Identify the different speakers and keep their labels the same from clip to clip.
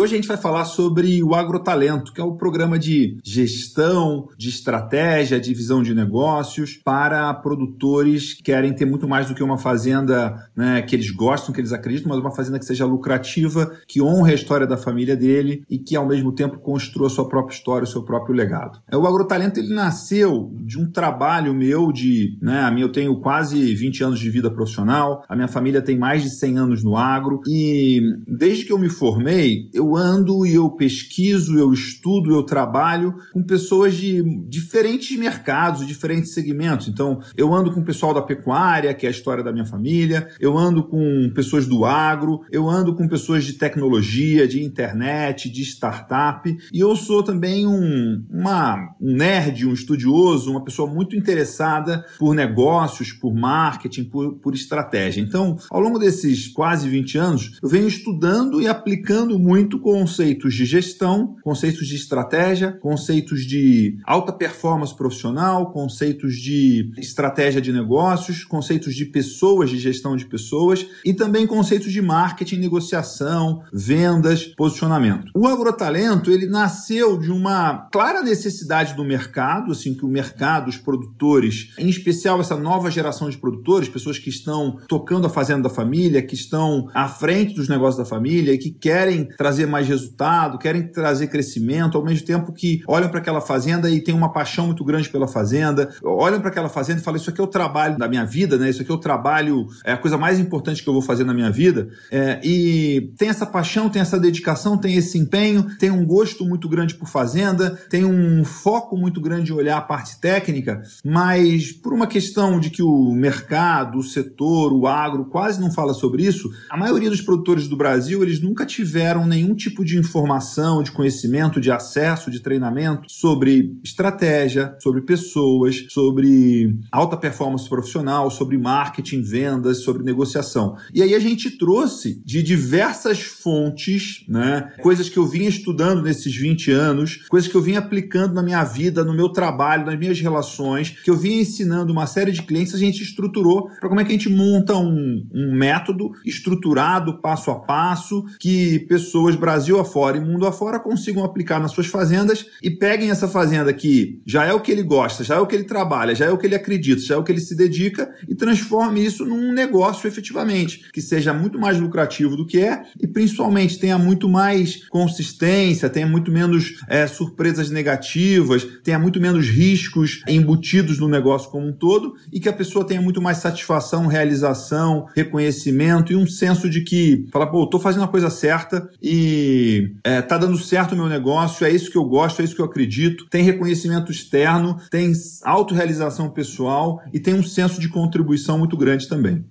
Speaker 1: Hoje a gente vai falar sobre o Agrotalento, que é o programa de gestão, de estratégia, de visão de negócios para produtores que querem ter muito mais do que uma fazenda né, que eles gostam, que eles acreditam, mas uma fazenda que seja lucrativa, que honre a história da família dele e que ao mesmo tempo construa a sua própria história, o seu próprio legado. É, o Agrotalento ele nasceu de um trabalho meu de, né, a minha eu tenho quase 20 anos de vida profissional, a minha família tem mais de 100 anos no agro e desde que eu me formei, eu ando e eu pesquiso, eu estudo, eu trabalho com pessoas de diferentes mercados, diferentes segmentos. Então, eu ando com o pessoal da pecuária, que é a história da minha família, eu ando com pessoas do agro, eu ando com pessoas de tecnologia, de internet, de startup, e eu sou também um, uma, um nerd, um estudioso, uma pessoa muito interessada por negócios, por marketing, por, por estratégia. Então, ao longo desses quase 20 anos, eu venho estudando e aplicando muito conceitos de gestão, conceitos de estratégia, conceitos de alta performance profissional, conceitos de estratégia de negócios, conceitos de pessoas, de gestão de pessoas e também conceitos de marketing, negociação, vendas, posicionamento. O agrotalento, ele nasceu de uma clara necessidade do mercado, assim que o mercado, os produtores, em especial essa nova geração de produtores, pessoas que estão tocando a fazenda da família, que estão à frente dos negócios da família e que querem trazer mais resultado, querem trazer crescimento, ao mesmo tempo que olham para aquela fazenda e têm uma paixão muito grande pela fazenda, olham para aquela fazenda e falam: Isso aqui é o trabalho da minha vida, né? Isso aqui é o trabalho, é a coisa mais importante que eu vou fazer na minha vida. É, e tem essa paixão, tem essa dedicação, tem esse empenho, tem um gosto muito grande por fazenda, tem um foco muito grande em olhar a parte técnica, mas por uma questão de que o mercado, o setor, o agro quase não fala sobre isso, a maioria dos produtores do Brasil eles nunca tiveram nenhum tipo de informação, de conhecimento, de acesso, de treinamento sobre estratégia, sobre pessoas, sobre alta performance profissional, sobre marketing, vendas, sobre negociação. E aí a gente trouxe de diversas fontes, né, coisas que eu vinha estudando nesses 20 anos, coisas que eu vinha aplicando na minha vida, no meu trabalho, nas minhas relações, que eu vinha ensinando uma série de clientes, a gente estruturou para como é que a gente monta um, um método estruturado, passo a passo, que pessoas Brasil afora e mundo afora consigam aplicar nas suas fazendas e peguem essa fazenda que já é o que ele gosta, já é o que ele trabalha, já é o que ele acredita, já é o que ele se dedica e transforme isso num negócio efetivamente, que seja muito mais lucrativo do que é e principalmente tenha muito mais consistência, tenha muito menos é, surpresas negativas, tenha muito menos riscos embutidos no negócio como um todo e que a pessoa tenha muito mais satisfação, realização, reconhecimento e um senso de que fala, pô, tô fazendo a coisa certa e é, tá dando certo o meu negócio, é isso que eu gosto, é isso que eu acredito, tem reconhecimento externo, tem autorrealização pessoal e tem um senso de contribuição muito grande também.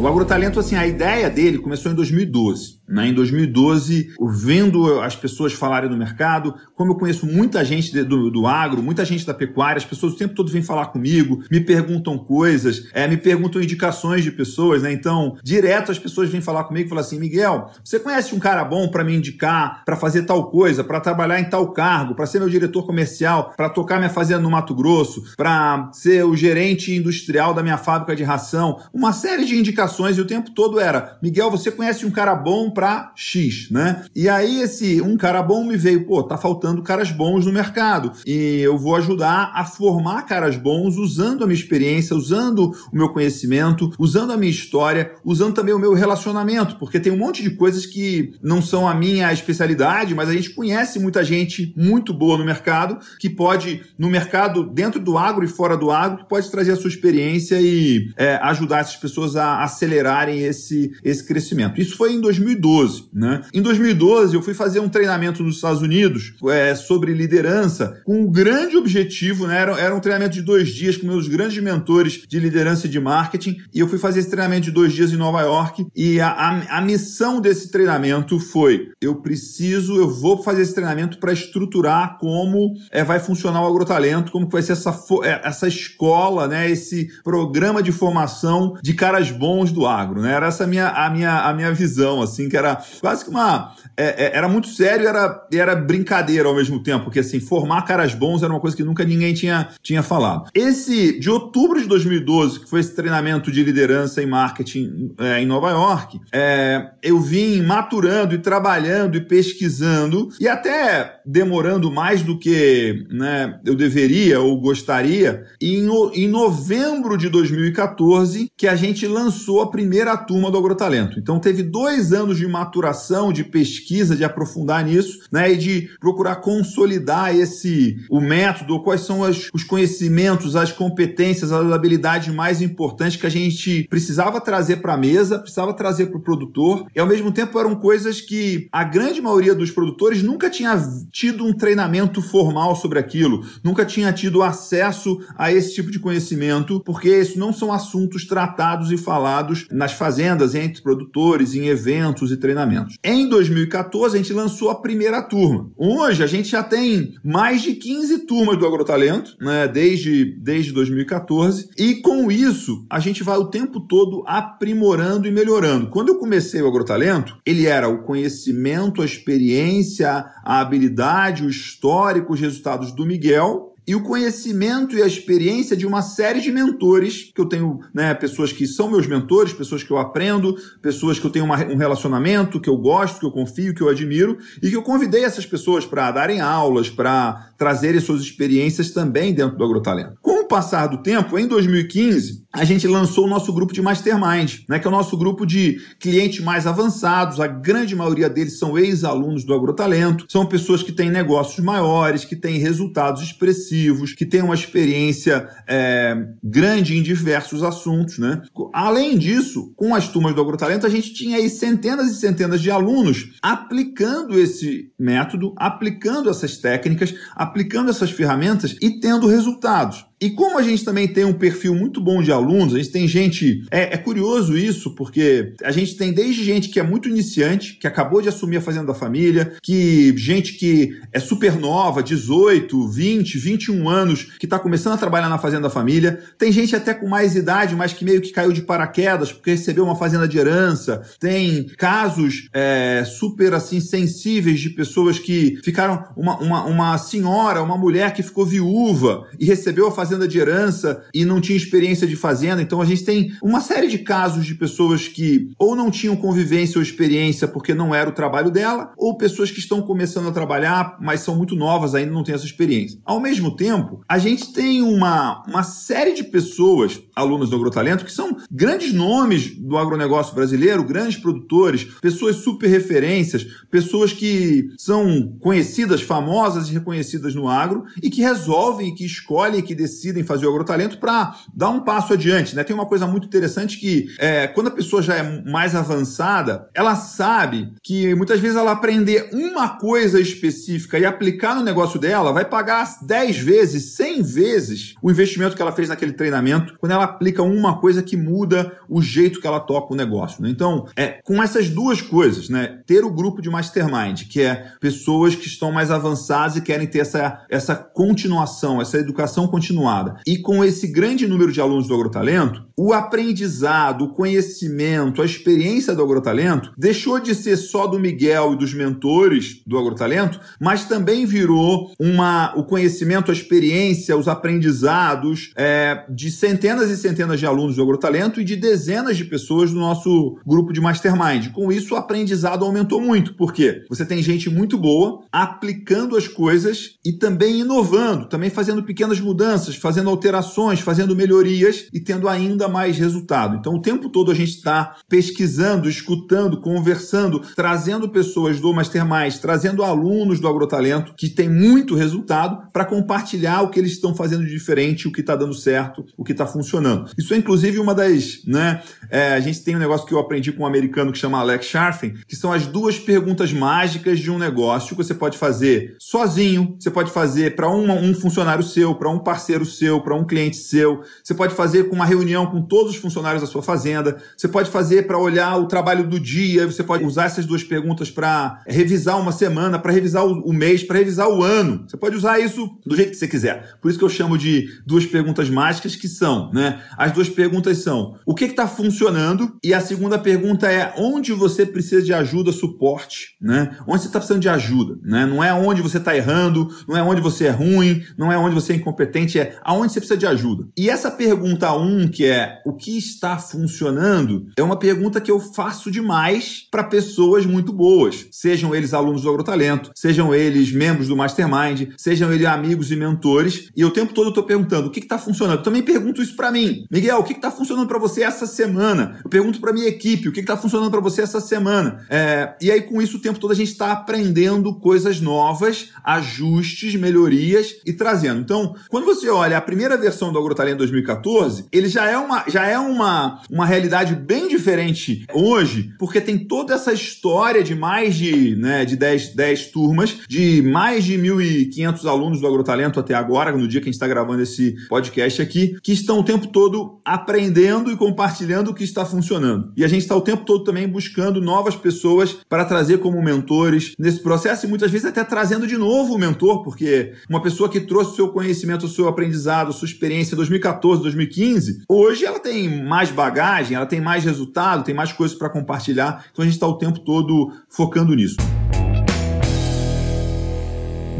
Speaker 1: O agrotalento, assim, a ideia dele começou em 2012. Né? Em 2012, vendo as pessoas falarem no mercado, como eu conheço muita gente do, do agro, muita gente da pecuária, as pessoas o tempo todo vêm falar comigo, me perguntam coisas, é, me perguntam indicações de pessoas, né? Então, direto as pessoas vêm falar comigo e falam assim: Miguel, você conhece um cara bom para me indicar, para fazer tal coisa, para trabalhar em tal cargo, para ser meu diretor comercial, para tocar minha fazenda no Mato Grosso, para ser o gerente industrial da minha fábrica de ração? Uma série de indicações e o tempo todo era: Miguel, você conhece um cara bom para X, né? E aí esse um cara bom me veio, pô, tá faltando caras bons no mercado e eu vou ajudar a formar caras bons usando a minha experiência, usando o meu conhecimento, usando a minha história, usando também o meu relacionamento, porque tem um monte de coisas que não são a minha especialidade, mas a gente conhece muita gente muito boa no mercado que pode, no mercado dentro do agro e fora do agro, que pode trazer a sua experiência e é, ajudar essas pessoas a acelerarem esse, esse crescimento. Isso foi em 2012 2012. Né? Em 2012, eu fui fazer um treinamento nos Estados Unidos é, sobre liderança com um grande objetivo, né? Era, era um treinamento de dois dias com meus grandes mentores de liderança e de marketing, e eu fui fazer esse treinamento de dois dias em Nova York, e a, a, a missão desse treinamento foi: eu preciso, eu vou fazer esse treinamento para estruturar como é, vai funcionar o agrotalento, como vai ser essa, é, essa escola, né? Esse programa de formação de caras bons do agro, né? Era essa a minha, a minha, a minha visão, assim, que era quase que uma. É, é, era muito sério e era, era brincadeira ao mesmo tempo, porque assim, formar caras bons era uma coisa que nunca ninguém tinha, tinha falado. Esse, de outubro de 2012, que foi esse treinamento de liderança e marketing é, em Nova York, é, eu vim maturando e trabalhando e pesquisando e até demorando mais do que né, eu deveria ou gostaria. Em, em novembro de 2014, que a gente lançou a primeira turma do Agrotalento. Então teve dois anos de maturação, de pesquisa, de aprofundar nisso, né, e de procurar consolidar esse o método, quais são as, os conhecimentos, as competências, as habilidades mais importantes que a gente precisava trazer para a mesa, precisava trazer para o produtor, e ao mesmo tempo eram coisas que a grande maioria dos produtores nunca tinha tido um treinamento formal sobre aquilo, nunca tinha tido acesso a esse tipo de conhecimento, porque isso não são assuntos tratados e falados nas fazendas, entre produtores, em eventos e treinamentos. Em 2014, a gente lançou a primeira turma. Hoje, a gente já tem mais de 15 turmas do Agrotalento, né, desde, desde 2014, e com isso, a gente vai o tempo todo aprimorando e melhorando. Quando eu comecei o Agrotalento, ele era o conhecimento, a experiência, a habilidade, o histórico, os resultados do Miguel, e o conhecimento e a experiência de uma série de mentores, que eu tenho, né, pessoas que são meus mentores, pessoas que eu aprendo, pessoas que eu tenho uma, um relacionamento, que eu gosto, que eu confio, que eu admiro, e que eu convidei essas pessoas para darem aulas, para trazerem suas experiências também dentro do agrotalento. Com o passar do tempo, em 2015, a gente lançou o nosso grupo de Mastermind, né, que é o nosso grupo de clientes mais avançados, a grande maioria deles são ex-alunos do agrotalento, são pessoas que têm negócios maiores, que têm resultados expressivos, que têm uma experiência é, grande em diversos assuntos. Né? Além disso, com as turmas do Agrotalento, a gente tinha aí centenas e centenas de alunos aplicando esse método, aplicando essas técnicas, aplicando essas ferramentas e tendo resultados. E como a gente também tem um perfil muito bom de alunos, a gente tem gente. É, é, curioso isso, porque a gente tem desde gente que é muito iniciante, que acabou de assumir a Fazenda da Família, que gente que é super nova, 18, 20, 21 anos, que está começando a trabalhar na Fazenda da Família. Tem gente até com mais idade, mas que meio que caiu de paraquedas porque recebeu uma fazenda de herança. Tem casos é, super assim sensíveis de pessoas que ficaram. Uma, uma, uma senhora, uma mulher que ficou viúva e recebeu a fazenda fazenda de herança e não tinha experiência de fazenda. Então a gente tem uma série de casos de pessoas que ou não tinham convivência ou experiência porque não era o trabalho dela, ou pessoas que estão começando a trabalhar, mas são muito novas ainda não têm essa experiência. Ao mesmo tempo, a gente tem uma, uma série de pessoas, alunos do Agrotalento, que são grandes nomes do agronegócio brasileiro, grandes produtores, pessoas super referências, pessoas que são conhecidas, famosas e reconhecidas no agro e que resolvem, que escolhem, que decidem decidem fazer o agrotalento para dar um passo adiante. Né? Tem uma coisa muito interessante que é, quando a pessoa já é mais avançada, ela sabe que muitas vezes ela aprender uma coisa específica e aplicar no negócio dela vai pagar 10 vezes, 100 vezes o investimento que ela fez naquele treinamento quando ela aplica uma coisa que muda o jeito que ela toca o negócio. Né? Então, é com essas duas coisas, né? ter o grupo de mastermind, que é pessoas que estão mais avançadas e querem ter essa, essa continuação, essa educação continuada E com esse grande número de alunos do agrotalento, o aprendizado, o conhecimento, a experiência do agrotalento deixou de ser só do Miguel e dos mentores do agrotalento, mas também virou uma, o conhecimento, a experiência, os aprendizados é, de centenas e centenas de alunos do agrotalento e de dezenas de pessoas do nosso grupo de mastermind. Com isso, o aprendizado aumentou muito, porque você tem gente muito boa aplicando as coisas e também inovando, também fazendo pequenas mudanças, fazendo alterações, fazendo melhorias e tendo ainda mais resultado. Então, o tempo todo a gente está pesquisando, escutando, conversando, trazendo pessoas do Mastermind, trazendo alunos do Agrotalento que tem muito resultado para compartilhar o que eles estão fazendo de diferente, o que está dando certo, o que está funcionando. Isso é inclusive uma das, né? É, a gente tem um negócio que eu aprendi com um americano que chama Alex Scharfen, que são as duas perguntas mágicas de um negócio que você pode fazer sozinho, você pode fazer para um funcionário seu, para um parceiro seu, para um cliente seu, você pode fazer com uma reunião com todos os funcionários da sua fazenda, você pode fazer para olhar o trabalho do dia, você pode usar essas duas perguntas para revisar uma semana, para revisar o, o mês, para revisar o ano. Você pode usar isso do jeito que você quiser. Por isso que eu chamo de duas perguntas mágicas que são, né? As duas perguntas são: o que está funcionando? E a segunda pergunta é onde você precisa de ajuda, suporte, né? Onde você está precisando de ajuda, né? Não é onde você está errando, não é onde você é ruim, não é onde você é incompetente, é aonde você precisa de ajuda. E essa pergunta um, que é o que está funcionando, é uma pergunta que eu faço demais para pessoas muito boas, sejam eles alunos do Agrotalento, sejam eles membros do Mastermind, sejam eles amigos e mentores, e o tempo todo eu estou perguntando o que está funcionando. Eu também pergunto isso para mim. Miguel, o que está funcionando para você essa semana? Eu pergunto para minha equipe o que está funcionando para você essa semana. É, e aí, com isso, o tempo todo a gente está aprendendo coisas novas, ajustes, melhorias e trazendo. Então, quando você olha a primeira versão do Agrotalento 2014, ele já é uma, já é uma, uma realidade bem diferente hoje, porque tem toda essa história de mais de, né, de 10, 10 turmas, de mais de 1.500 alunos do Agrotalento até agora, no dia que a gente está gravando esse podcast aqui, que estão o tempo todo aprendendo e compartilhando o que está funcionando. E a gente está o tempo todo também buscando novas pessoas para trazer como mentores nesse processo e muitas vezes até trazendo de novo o mentor, porque uma pessoa que trouxe o seu conhecimento, o seu aprendizado, a sua experiência em 2014, 2015, hoje ela tem mais bagagem, ela tem mais resultado, tem mais coisas para compartilhar. Então a gente está o tempo todo focando nisso.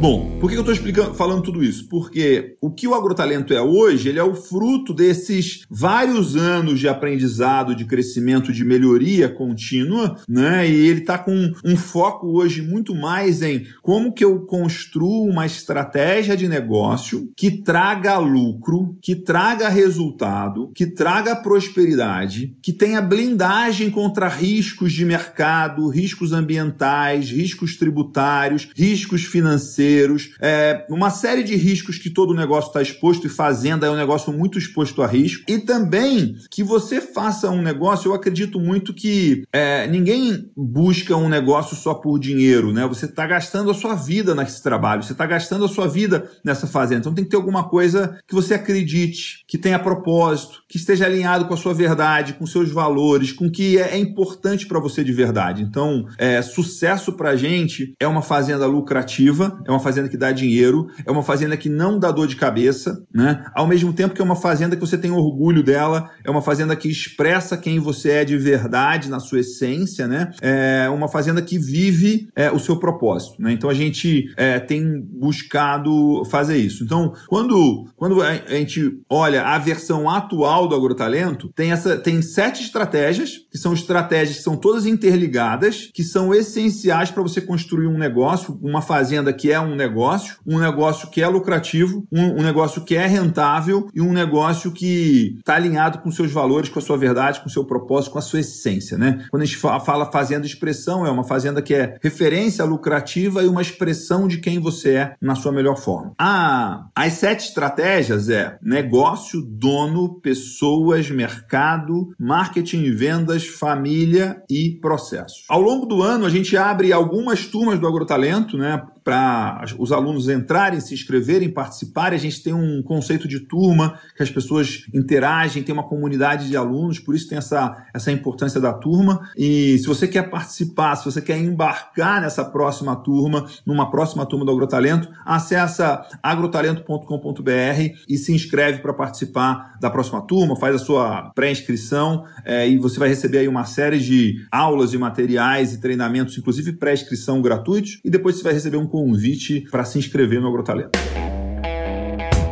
Speaker 1: Bom, por que eu estou falando tudo isso? Porque o que o agrotalento é hoje, ele é o fruto desses vários anos de aprendizado, de crescimento, de melhoria contínua, né? E ele está com um foco hoje muito mais em como que eu construo uma estratégia de negócio que traga lucro, que traga resultado, que traga prosperidade, que tenha blindagem contra riscos de mercado, riscos ambientais, riscos tributários, riscos financeiros financeiros, é, uma série de riscos que todo negócio está exposto e fazenda é um negócio muito exposto a risco. E também que você faça um negócio, eu acredito muito que é, ninguém busca um negócio só por dinheiro, né? Você está gastando a sua vida nesse trabalho, você está gastando a sua vida nessa fazenda. Então tem que ter alguma coisa que você acredite, que tenha propósito, que esteja alinhado com a sua verdade, com seus valores, com o que é, é importante para você de verdade. Então, é, sucesso para gente é uma fazenda lucrativa, é uma fazenda que dá dinheiro, é uma fazenda que não dá dor de cabeça, né? Ao mesmo tempo que é uma fazenda que você tem orgulho dela, é uma fazenda que expressa quem você é de verdade na sua essência, né? É uma fazenda que vive é, o seu propósito, né? Então a gente é, tem buscado fazer isso. Então, quando, quando a gente olha a versão atual do agrotalento, tem essa tem sete estratégias, que são estratégias que são todas interligadas, que são essenciais para você construir um negócio, uma fazenda que é um negócio, um negócio que é lucrativo, um, um negócio que é rentável e um negócio que está alinhado com seus valores, com a sua verdade, com o seu propósito, com a sua essência, né? Quando a gente fala fazenda expressão, é uma fazenda que é referência lucrativa e uma expressão de quem você é na sua melhor forma. Ah, as sete estratégias é negócio, dono, pessoas, mercado, marketing, vendas, família e processos. Ao longo do ano, a gente abre algumas turmas do Agrotalento, né? Para os alunos entrarem, se inscreverem, participarem. A gente tem um conceito de turma, que as pessoas interagem, tem uma comunidade de alunos, por isso tem essa, essa importância da turma. E se você quer participar, se você quer embarcar nessa próxima turma, numa próxima turma do Agrotalento, acessa agrotalento.com.br e se inscreve para participar da próxima turma, faz a sua pré-inscrição é, e você vai receber aí uma série de aulas e materiais e treinamentos, inclusive pré-inscrição gratuitos, e depois você vai receber um convite para se inscrever no Agrotalento.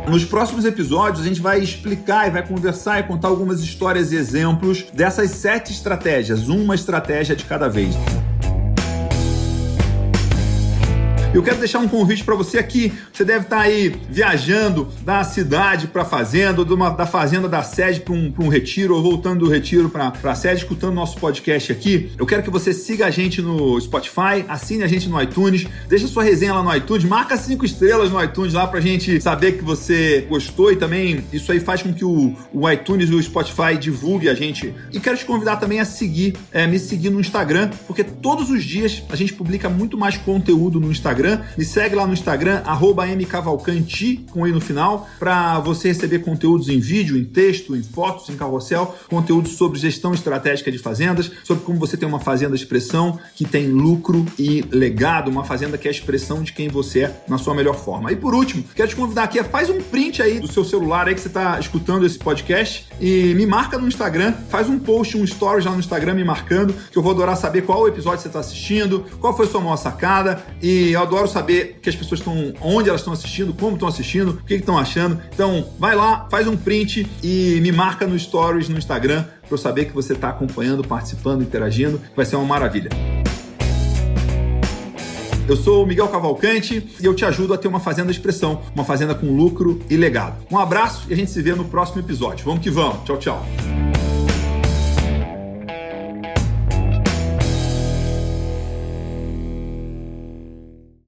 Speaker 1: Nos próximos episódios, a gente vai explicar e vai conversar e contar algumas histórias e exemplos dessas sete estratégias, uma estratégia de cada vez. Eu quero deixar um convite para você aqui. Você deve estar tá aí viajando da cidade para a fazenda, ou da fazenda da sede para um, um retiro, ou voltando do retiro para a sede, escutando nosso podcast aqui. Eu quero que você siga a gente no Spotify, assine a gente no iTunes, deixa sua resenha lá no iTunes, marca cinco estrelas no iTunes lá para a gente saber que você gostou e também isso aí faz com que o, o iTunes e o Spotify divulgue a gente. E quero te convidar também a seguir, é, me seguir no Instagram, porque todos os dias a gente publica muito mais conteúdo no Instagram. Me segue lá no Instagram, mcavalcanti, com i no final, para você receber conteúdos em vídeo, em texto, em fotos, em carrossel, conteúdos sobre gestão estratégica de fazendas, sobre como você tem uma fazenda de expressão que tem lucro e legado, uma fazenda que é a expressão de quem você é na sua melhor forma. E por último, quero te convidar aqui, faz um print aí do seu celular aí que você está escutando esse podcast e me marca no Instagram, faz um post, um story já no Instagram me marcando, que eu vou adorar saber qual episódio você está assistindo, qual foi sua maior sacada e eu adoro saber que as pessoas estão, onde elas estão assistindo, como estão assistindo, o que estão achando. Então, vai lá, faz um print e me marca no stories no Instagram para eu saber que você está acompanhando, participando, interagindo. Vai ser uma maravilha. Eu sou o Miguel Cavalcante e eu te ajudo a ter uma fazenda de expressão, uma fazenda com lucro e legado. Um abraço e a gente se vê no próximo episódio. Vamos que vamos. Tchau, tchau.